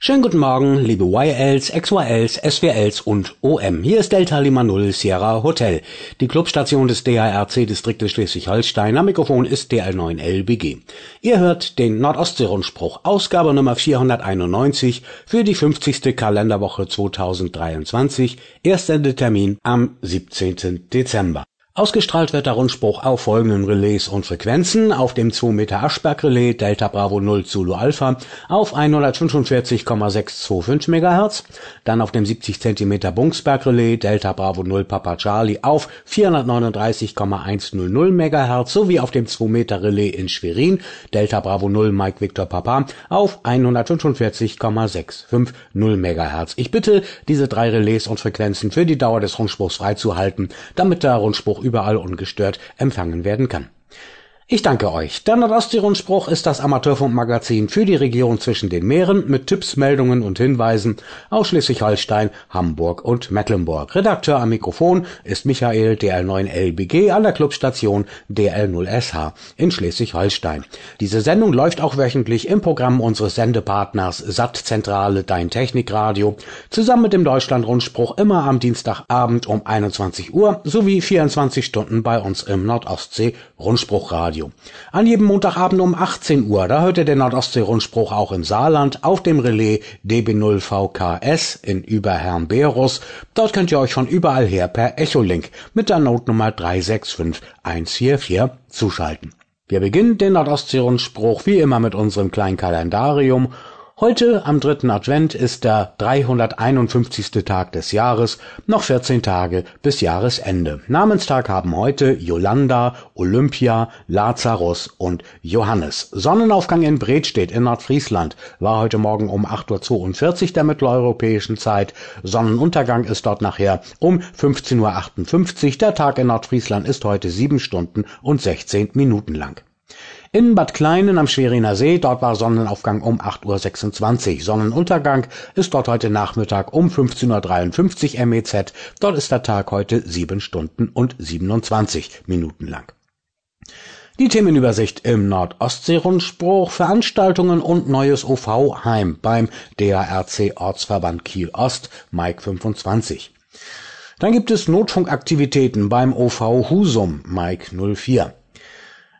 Schönen guten Morgen, liebe YLs, XYLs, SWLs und OM. Hier ist Delta Lima Null Sierra Hotel, die Clubstation des DARC-Distriktes Schleswig-Holstein. Am Mikrofon ist DL9LBG. Ihr hört den Nordostsee-Rundspruch, Ausgabe Nummer 491 für die 50. Kalenderwoche 2023. Erstsendetermin am 17. Dezember. Ausgestrahlt wird der Rundspruch auf folgenden Relais und Frequenzen. Auf dem 2 Meter Aschberg Relais Delta Bravo 0 Zulu Alpha auf 145,625 MHz. Dann auf dem 70 cm Bungsberg Relais Delta Bravo 0 Papa Charlie auf 439,100 MHz sowie auf dem 2 Meter Relais in Schwerin Delta Bravo 0 Mike Victor Papa auf 145,650 MHz. Ich bitte, diese drei Relais und Frequenzen für die Dauer des Rundspruchs freizuhalten, damit der Rundspruch überall ungestört empfangen werden kann ich danke euch. Der Nordostsee-Rundspruch ist das Amateurfunkmagazin für die Region zwischen den Meeren mit Tipps, Meldungen und Hinweisen aus Schleswig-Holstein, Hamburg und Mecklenburg. Redakteur am Mikrofon ist Michael DL9LBG an der Clubstation DL0SH in Schleswig-Holstein. Diese Sendung läuft auch wöchentlich im Programm unseres Sendepartners Sattzentrale Dein Technikradio zusammen mit dem Deutschland-Rundspruch immer am Dienstagabend um 21 Uhr sowie 24 Stunden bei uns im Nordostsee-Rundspruchradio. Radio. An jedem Montagabend um 18 Uhr, da hört ihr den Nordostsee-Rundspruch auch im Saarland auf dem Relais DB0VKS in Überherrn-Berus. Dort könnt ihr euch von überall her per Echolink mit der Notnummer 365144 zuschalten. Wir beginnen den Nordostsee-Rundspruch wie immer mit unserem kleinen Kalendarium Heute am dritten Advent ist der 351. Tag des Jahres, noch 14 Tage bis Jahresende. Namenstag haben heute Yolanda, Olympia, Lazarus und Johannes. Sonnenaufgang in Bredstedt in Nordfriesland war heute Morgen um 8.42 Uhr der mitteleuropäischen Zeit. Sonnenuntergang ist dort nachher um 15.58 Uhr. Der Tag in Nordfriesland ist heute sieben Stunden und 16 Minuten lang. In Bad Kleinen am Schweriner See, dort war Sonnenaufgang um 8.26 Uhr. Sonnenuntergang ist dort heute Nachmittag um 15.53 Uhr MEZ. Dort ist der Tag heute 7 Stunden und 27 Minuten lang. Die Themenübersicht im Nordostsee-Rundspruch, Veranstaltungen und neues OV-Heim beim DARC Ortsverband Kiel Ost, Mike 25. Dann gibt es Notfunkaktivitäten beim OV Husum, Mike 04.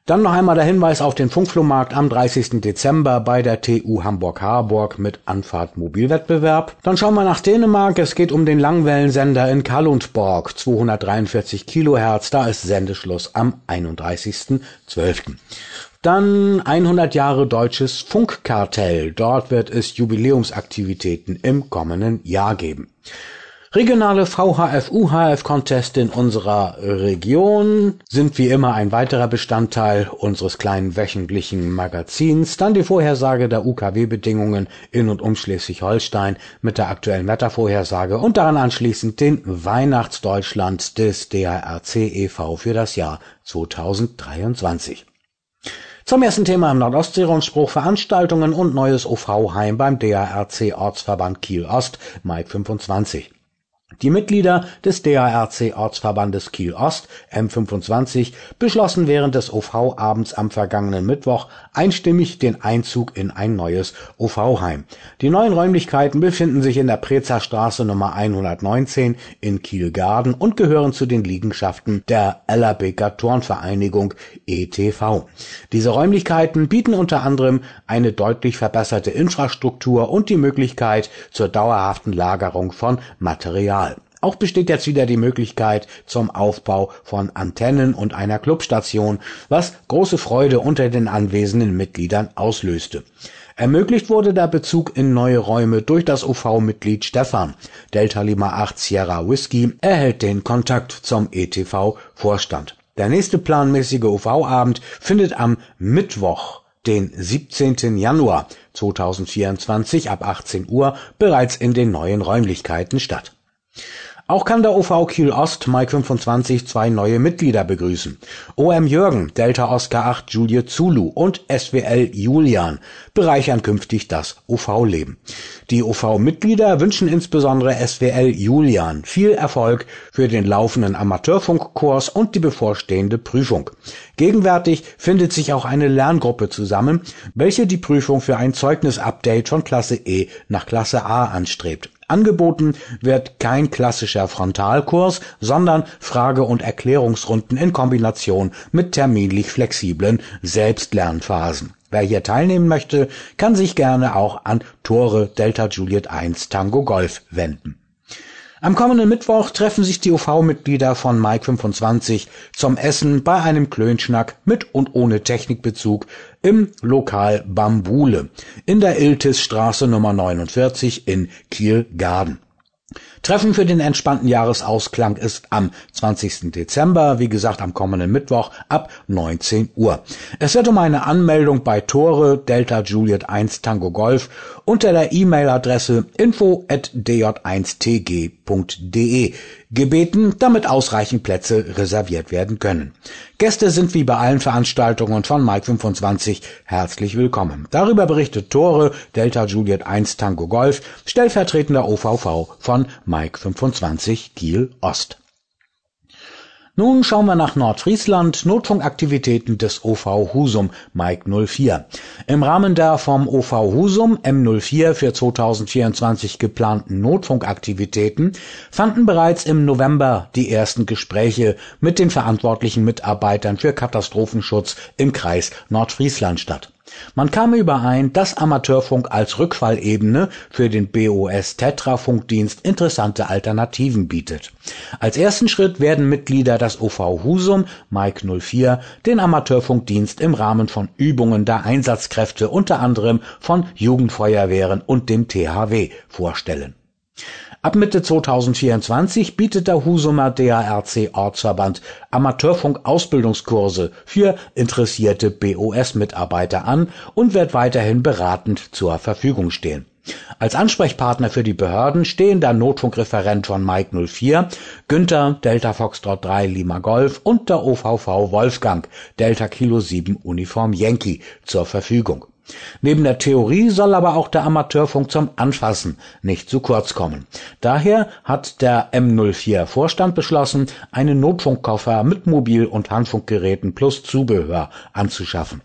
Dann noch einmal der Hinweis auf den Funkflohmarkt am 30. Dezember bei der TU Hamburg-Harburg mit Anfahrt Mobilwettbewerb. Dann schauen wir nach Dänemark. Es geht um den Langwellensender in Kalundborg, 243 Kilohertz. Da ist Sendeschluss am 31.12. Dann 100 Jahre deutsches Funkkartell. Dort wird es Jubiläumsaktivitäten im kommenden Jahr geben. Regionale VHF-UHF-Contest in unserer Region sind wie immer ein weiterer Bestandteil unseres kleinen wöchentlichen Magazins. Dann die Vorhersage der UKW-Bedingungen in und um Schleswig-Holstein mit der aktuellen Wettervorhersage und daran anschließend den Weihnachtsdeutschland des DARC e.V. für das Jahr 2023. Zum ersten Thema im Nordostsee-Rundspruch Veranstaltungen und neues OV-Heim beim DARC Ortsverband Kiel Ost, Mai 25. Die Mitglieder des DARC-Ortsverbandes Kiel-Ost (M25) beschlossen während des OV-Abends am vergangenen Mittwoch einstimmig den Einzug in ein neues OV-Heim. Die neuen Räumlichkeiten befinden sich in der Prezer Straße Nummer 119 in Kiel-Garden und gehören zu den Liegenschaften der Ellerbeker Turnvereinigung e.T.V. Diese Räumlichkeiten bieten unter anderem eine deutlich verbesserte Infrastruktur und die Möglichkeit zur dauerhaften Lagerung von Material auch besteht jetzt wieder die Möglichkeit zum Aufbau von Antennen und einer Clubstation, was große Freude unter den anwesenden Mitgliedern auslöste. Ermöglicht wurde der Bezug in neue Räume durch das UV-Mitglied Stefan. Delta Lima 8 Sierra Whisky erhält den Kontakt zum ETV-Vorstand. Der nächste planmäßige UV-Abend findet am Mittwoch, den 17. Januar 2024 ab 18 Uhr bereits in den neuen Räumlichkeiten statt. Auch kann der OV Kiel Ost Mai 25 zwei neue Mitglieder begrüßen. OM Jürgen, Delta Oscar 8 Julie Zulu und SWL Julian bereichern künftig das OV-Leben. Die OV-Mitglieder wünschen insbesondere SWL Julian viel Erfolg für den laufenden Amateurfunkkurs und die bevorstehende Prüfung. Gegenwärtig findet sich auch eine Lerngruppe zusammen, welche die Prüfung für ein Zeugnisupdate von Klasse E nach Klasse A anstrebt. Angeboten wird kein klassischer Frontalkurs, sondern Frage- und Erklärungsrunden in Kombination mit terminlich flexiblen Selbstlernphasen. Wer hier teilnehmen möchte, kann sich gerne auch an Tore Delta Juliet 1 Tango Golf wenden. Am kommenden Mittwoch treffen sich die UV-Mitglieder von Mike 25 zum Essen bei einem Klönschnack mit und ohne Technikbezug im Lokal Bambule in der Iltis-Straße Nummer 49 in Kiel-Garden. Treffen für den entspannten Jahresausklang ist am 20. Dezember, wie gesagt am kommenden Mittwoch ab 19 Uhr. Es wird um eine Anmeldung bei Tore Delta Juliet 1 Tango Golf unter der E-Mail-Adresse info at dj1tg.de gebeten, damit ausreichend Plätze reserviert werden können. Gäste sind wie bei allen Veranstaltungen von Mike 25 herzlich willkommen. Darüber berichtet Tore Delta Juliet 1 Tango Golf, stellvertretender OVV von Mike 25 Kiel Ost. Nun schauen wir nach Nordfriesland, Notfunkaktivitäten des OV Husum Mike 04. Im Rahmen der vom OV Husum M04 für 2024 geplanten Notfunkaktivitäten fanden bereits im November die ersten Gespräche mit den verantwortlichen Mitarbeitern für Katastrophenschutz im Kreis Nordfriesland statt. Man kam überein, dass Amateurfunk als Rückfallebene für den BOS Tetra Funkdienst interessante Alternativen bietet. Als ersten Schritt werden Mitglieder des OV Husum Mike 04 den Amateurfunkdienst im Rahmen von Übungen der Einsatzkräfte unter anderem von Jugendfeuerwehren und dem THW vorstellen Ab Mitte 2024 bietet der Husumer DARC Ortsverband Amateurfunk-Ausbildungskurse für interessierte BOS-Mitarbeiter an und wird weiterhin beratend zur Verfügung stehen. Als Ansprechpartner für die Behörden stehen der Notfunkreferent von Mike 04, Günther Delta Foxtrot 3 Lima Golf und der OVV Wolfgang Delta Kilo 7 Uniform Yankee zur Verfügung Neben der Theorie soll aber auch der Amateurfunk zum Anfassen nicht zu kurz kommen. Daher hat der M04 Vorstand beschlossen, einen Notfunkkoffer mit Mobil- und Handfunkgeräten plus Zubehör anzuschaffen.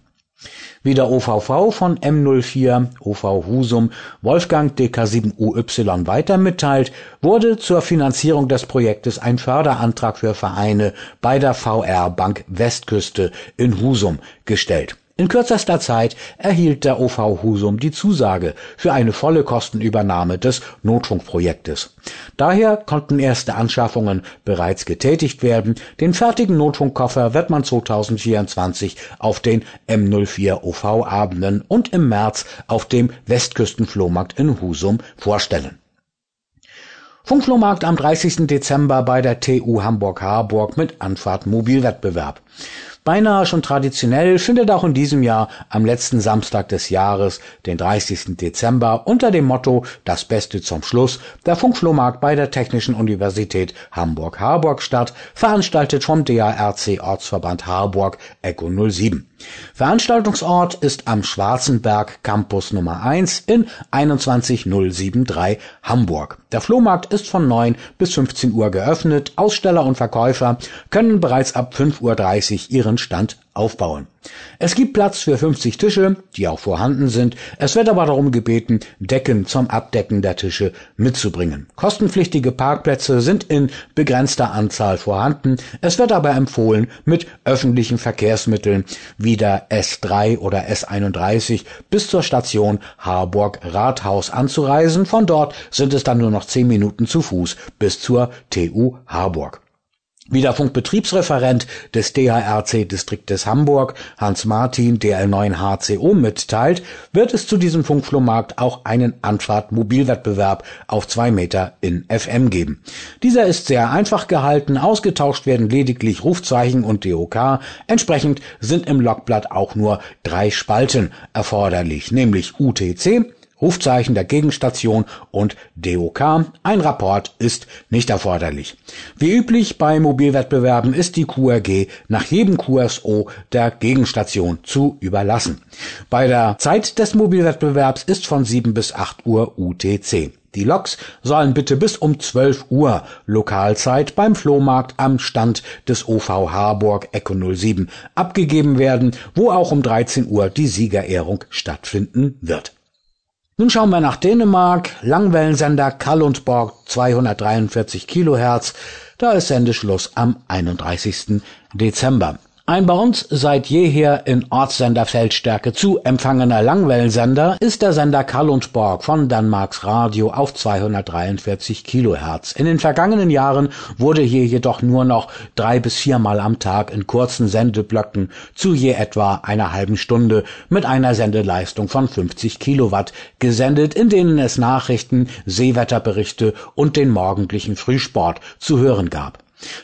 Wie der OVV von M04 OV Husum Wolfgang DK7UY weiter mitteilt, wurde zur Finanzierung des Projektes ein Förderantrag für Vereine bei der VR Bank Westküste in Husum gestellt in kürzester Zeit erhielt der OV Husum die Zusage für eine volle Kostenübernahme des Notfunkprojektes. Daher konnten erste Anschaffungen bereits getätigt werden. Den fertigen Notfunkkoffer wird man 2024 auf den M04 OV-Abenden und im März auf dem Westküstenflohmarkt in Husum vorstellen. Funkflohmarkt am 30. Dezember bei der TU Hamburg-Harburg mit Anfahrt Mobilwettbewerb. Beinahe schon traditionell findet auch in diesem Jahr am letzten Samstag des Jahres, den 30. Dezember, unter dem Motto Das Beste zum Schluss der Funkflohmarkt bei der Technischen Universität Hamburg-Harburg statt, veranstaltet vom DARC Ortsverband Harburg ECO 07. Veranstaltungsort ist am Schwarzenberg Campus Nummer 1 in 21073 Hamburg. Der Flohmarkt ist von 9 bis 15 Uhr geöffnet. Aussteller und Verkäufer können bereits ab 5.30 Uhr ihren Stand aufbauen. Es gibt Platz für 50 Tische, die auch vorhanden sind. Es wird aber darum gebeten, Decken zum Abdecken der Tische mitzubringen. Kostenpflichtige Parkplätze sind in begrenzter Anzahl vorhanden. Es wird aber empfohlen, mit öffentlichen Verkehrsmitteln wie der S3 oder S31 bis zur Station Harburg Rathaus anzureisen. Von dort sind es dann nur noch 10 Minuten zu Fuß bis zur TU Harburg. Wie der Funkbetriebsreferent des DARC-Distriktes Hamburg, Hans Martin, DL9HCO, mitteilt, wird es zu diesem Funkflohmarkt auch einen Anfahrt-Mobilwettbewerb auf zwei Meter in FM geben. Dieser ist sehr einfach gehalten, ausgetauscht werden lediglich Rufzeichen und DOK. Entsprechend sind im Logblatt auch nur drei Spalten erforderlich, nämlich UTC, Rufzeichen der Gegenstation und DOK. Ein Rapport ist nicht erforderlich. Wie üblich bei Mobilwettbewerben ist die QRG nach jedem QSO der Gegenstation zu überlassen. Bei der Zeit des Mobilwettbewerbs ist von 7 bis 8 Uhr UTC. Die Loks sollen bitte bis um 12 Uhr Lokalzeit beim Flohmarkt am Stand des OV Harburg Echo 07 abgegeben werden, wo auch um 13 Uhr die Siegerehrung stattfinden wird. Nun schauen wir nach Dänemark. Langwellensender Kallundborg 243 Kilohertz. Da ist Sendeschluss am 31. Dezember. Ein bei uns seit jeher in Ortssenderfeldstärke zu empfangener Langwellensender ist der Sender Kallundborg von Danmarks Radio auf 243 Kilohertz. In den vergangenen Jahren wurde hier jedoch nur noch drei bis viermal am Tag in kurzen Sendeblöcken zu je etwa einer halben Stunde mit einer Sendeleistung von 50 Kilowatt gesendet, in denen es Nachrichten, Seewetterberichte und den morgendlichen Frühsport zu hören gab.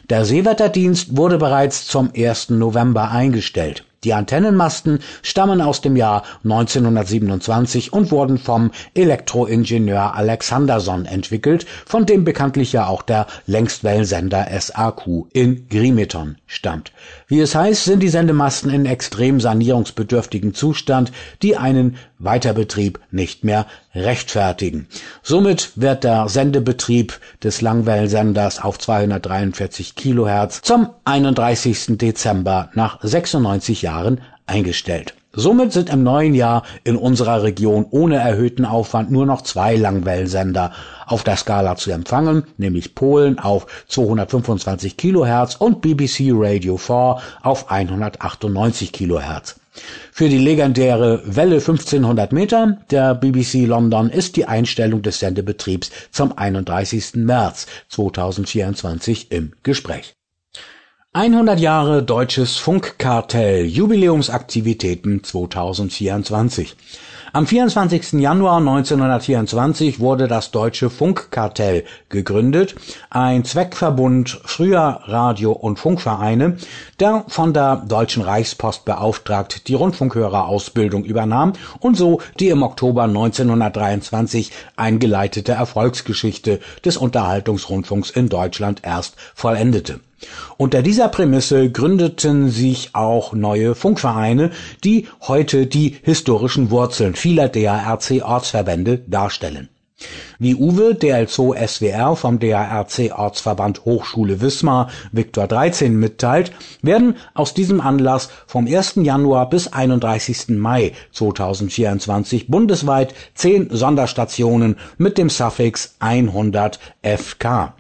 Der Seewetterdienst wurde bereits zum 1. November eingestellt. Die Antennenmasten stammen aus dem Jahr 1927 und wurden vom Elektroingenieur Alexanderson entwickelt, von dem bekanntlich ja auch der Längstwellensender SAQ in Grimeton stammt. Wie es heißt, sind die Sendemasten in extrem sanierungsbedürftigem Zustand, die einen Weiterbetrieb nicht mehr rechtfertigen. Somit wird der Sendebetrieb des Langwellensenders auf 243 Kilohertz zum 31. Dezember nach 96 Jahren eingestellt. Somit sind im neuen Jahr in unserer Region ohne erhöhten Aufwand nur noch zwei Langwellensender auf der Skala zu empfangen, nämlich Polen auf 225 Kilohertz und BBC Radio 4 auf 198 Kilohertz. Für die legendäre Welle 1500 Meter der BBC London ist die Einstellung des Sendebetriebs zum 31. März 2024 im Gespräch. 100 Jahre Deutsches Funkkartell Jubiläumsaktivitäten 2024 am 24. Januar 1924 wurde das Deutsche Funkkartell gegründet, ein Zweckverbund früher Radio- und Funkvereine, der von der Deutschen Reichspost beauftragt die Rundfunkhörerausbildung übernahm und so die im Oktober 1923 eingeleitete Erfolgsgeschichte des Unterhaltungsrundfunks in Deutschland erst vollendete. Unter dieser Prämisse gründeten sich auch neue Funkvereine, die heute die historischen Wurzeln vieler DARC-Ortsverbände darstellen. Wie Uwe DL2 SWR vom DARC Ortsverband Hochschule Wismar Viktor 13 mitteilt, werden aus diesem Anlass vom 1. Januar bis 31. Mai 2024 bundesweit zehn Sonderstationen mit dem Suffix 100 FK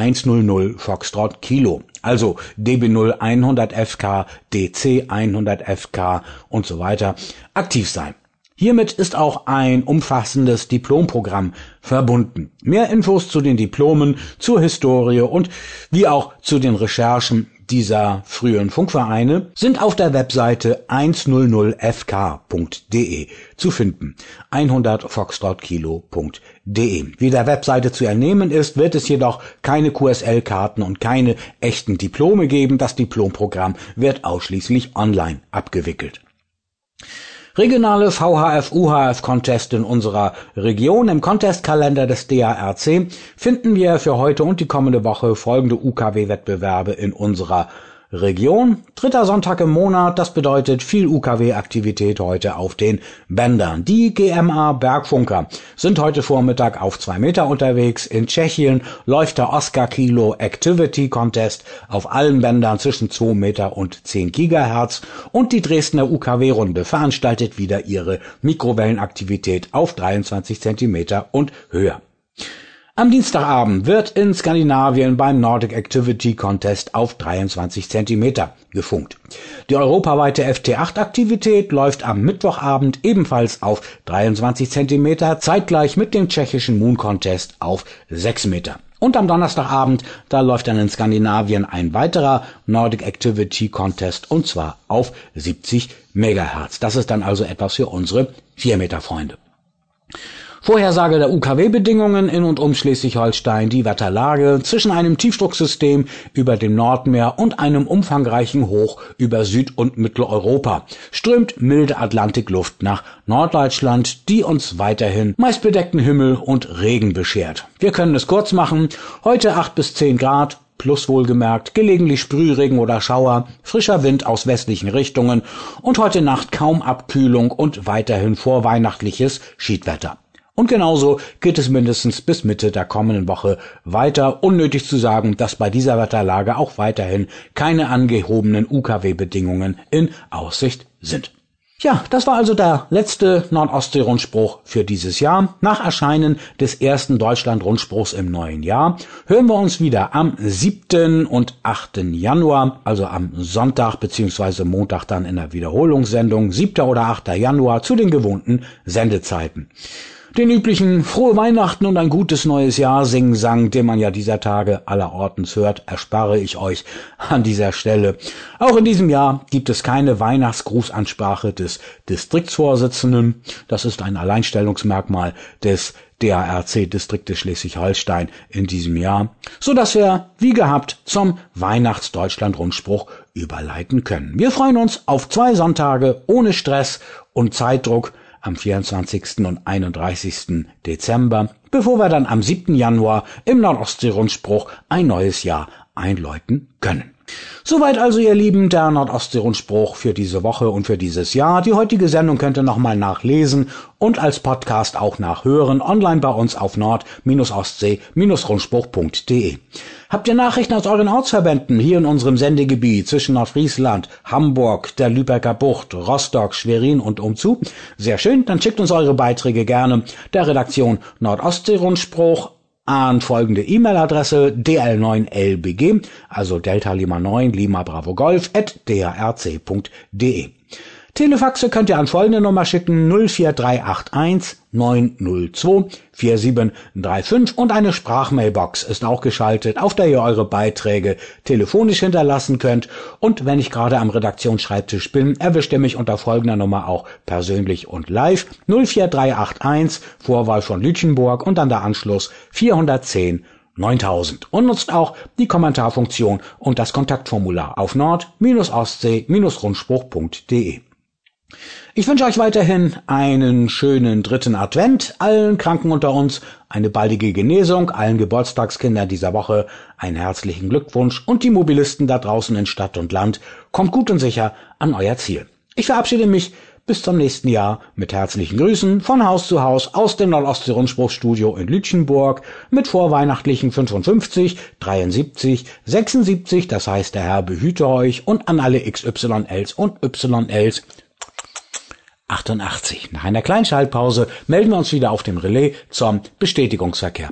100 Foxtrot Kilo. Also DB0 100 FK, DC 100 FK und so weiter aktiv sein. Hiermit ist auch ein umfassendes Diplomprogramm verbunden. Mehr Infos zu den Diplomen, zur Historie und wie auch zu den Recherchen dieser frühen Funkvereine sind auf der Webseite 100fk.de zu finden. 100 foxtrotkilo.de. Wie der Webseite zu ernehmen ist, wird es jedoch keine QSL-Karten und keine echten Diplome geben. Das Diplomprogramm wird ausschließlich online abgewickelt. Regionale VHF-UHF-Contest in unserer Region. Im Contestkalender des DARC finden wir für heute und die kommende Woche folgende UKW-Wettbewerbe in unserer Region. Dritter Sonntag im Monat, das bedeutet viel UKW-Aktivität heute auf den Bändern. Die GMA Bergfunker sind heute Vormittag auf zwei Meter unterwegs. In Tschechien läuft der Oscar Kilo Activity Contest auf allen Bändern zwischen zwei Meter und zehn Gigahertz und die Dresdner UKW-Runde veranstaltet wieder ihre Mikrowellenaktivität auf 23 Zentimeter und höher. Am Dienstagabend wird in Skandinavien beim Nordic Activity Contest auf 23 Zentimeter gefunkt. Die europaweite FT8-Aktivität läuft am Mittwochabend ebenfalls auf 23 Zentimeter, zeitgleich mit dem tschechischen Moon Contest auf 6 Meter. Und am Donnerstagabend, da läuft dann in Skandinavien ein weiterer Nordic Activity Contest und zwar auf 70 Megahertz. Das ist dann also etwas für unsere 4 Meter Freunde. Vorhersage der UKW-Bedingungen in und um Schleswig-Holstein, die Wetterlage zwischen einem Tiefdrucksystem über dem Nordmeer und einem umfangreichen Hoch über Süd- und Mitteleuropa. Strömt milde Atlantikluft nach Norddeutschland, die uns weiterhin meist bedeckten Himmel und Regen beschert. Wir können es kurz machen. Heute 8 bis 10 Grad, plus wohlgemerkt, gelegentlich Sprühregen oder Schauer, frischer Wind aus westlichen Richtungen und heute Nacht kaum Abkühlung und weiterhin vorweihnachtliches Schiedwetter. Und genauso geht es mindestens bis Mitte der kommenden Woche weiter. Unnötig zu sagen, dass bei dieser Wetterlage auch weiterhin keine angehobenen UKW-Bedingungen in Aussicht sind. Ja, das war also der letzte Nordostsee-Rundspruch für dieses Jahr. Nach Erscheinen des ersten Deutschland-Rundspruchs im neuen Jahr hören wir uns wieder am 7. und 8. Januar, also am Sonntag beziehungsweise Montag dann in der Wiederholungssendung, 7. oder 8. Januar zu den gewohnten Sendezeiten. Den üblichen Frohe Weihnachten und ein gutes neues Jahr singen sang, den man ja dieser Tage allerortens hört, erspare ich euch an dieser Stelle. Auch in diesem Jahr gibt es keine Weihnachtsgrußansprache des Distriktsvorsitzenden. Das ist ein Alleinstellungsmerkmal des DARC-Distriktes Schleswig-Holstein in diesem Jahr, so dass wir, wie gehabt, zum Weihnachtsdeutschland-Rundspruch überleiten können. Wir freuen uns auf zwei Sonntage ohne Stress und Zeitdruck am 24. und 31. Dezember, bevor wir dann am 7. Januar im Nordostsee-Rundspruch ein neues Jahr einläuten können. Soweit also, ihr Lieben, der Nordostsee-Rundspruch für diese Woche und für dieses Jahr. Die heutige Sendung könnt ihr nochmal nachlesen und als Podcast auch nachhören, online bei uns auf nord-ostsee-rundspruch.de. Habt ihr Nachrichten aus euren Ortsverbänden hier in unserem Sendegebiet zwischen Nordfriesland, Hamburg, der Lübecker Bucht, Rostock, Schwerin und umzu? Sehr schön, dann schickt uns eure Beiträge gerne der Redaktion Nordostsee-Rundspruch an folgende E-Mail-Adresse dl9lbg, also Delta Lima 9 Lima Bravo Golf at drc.de. Telefaxe könnt ihr an folgende Nummer schicken 04381 902 4735 und eine Sprachmailbox ist auch geschaltet, auf der ihr eure Beiträge telefonisch hinterlassen könnt und wenn ich gerade am Redaktionsschreibtisch bin, erwischt ihr mich unter folgender Nummer auch persönlich und live 04381 Vorwahl von Lütchenburg und dann der Anschluss 410 9000 und nutzt auch die Kommentarfunktion und das Kontaktformular auf nord-ostsee-rundspruch.de. Ich wünsche euch weiterhin einen schönen dritten Advent, allen Kranken unter uns eine baldige Genesung, allen Geburtstagskindern dieser Woche einen herzlichen Glückwunsch und die Mobilisten da draußen in Stadt und Land, kommt gut und sicher an euer Ziel. Ich verabschiede mich bis zum nächsten Jahr mit herzlichen Grüßen von Haus zu Haus aus dem Nordostsee-Rundspruchstudio in Lütchenburg mit vorweihnachtlichen 55, 73, 76, das heißt der Herr behüte euch und an alle XYLs und YLs 88. Nach einer kleinen Schaltpause melden wir uns wieder auf dem Relais zum Bestätigungsverkehr.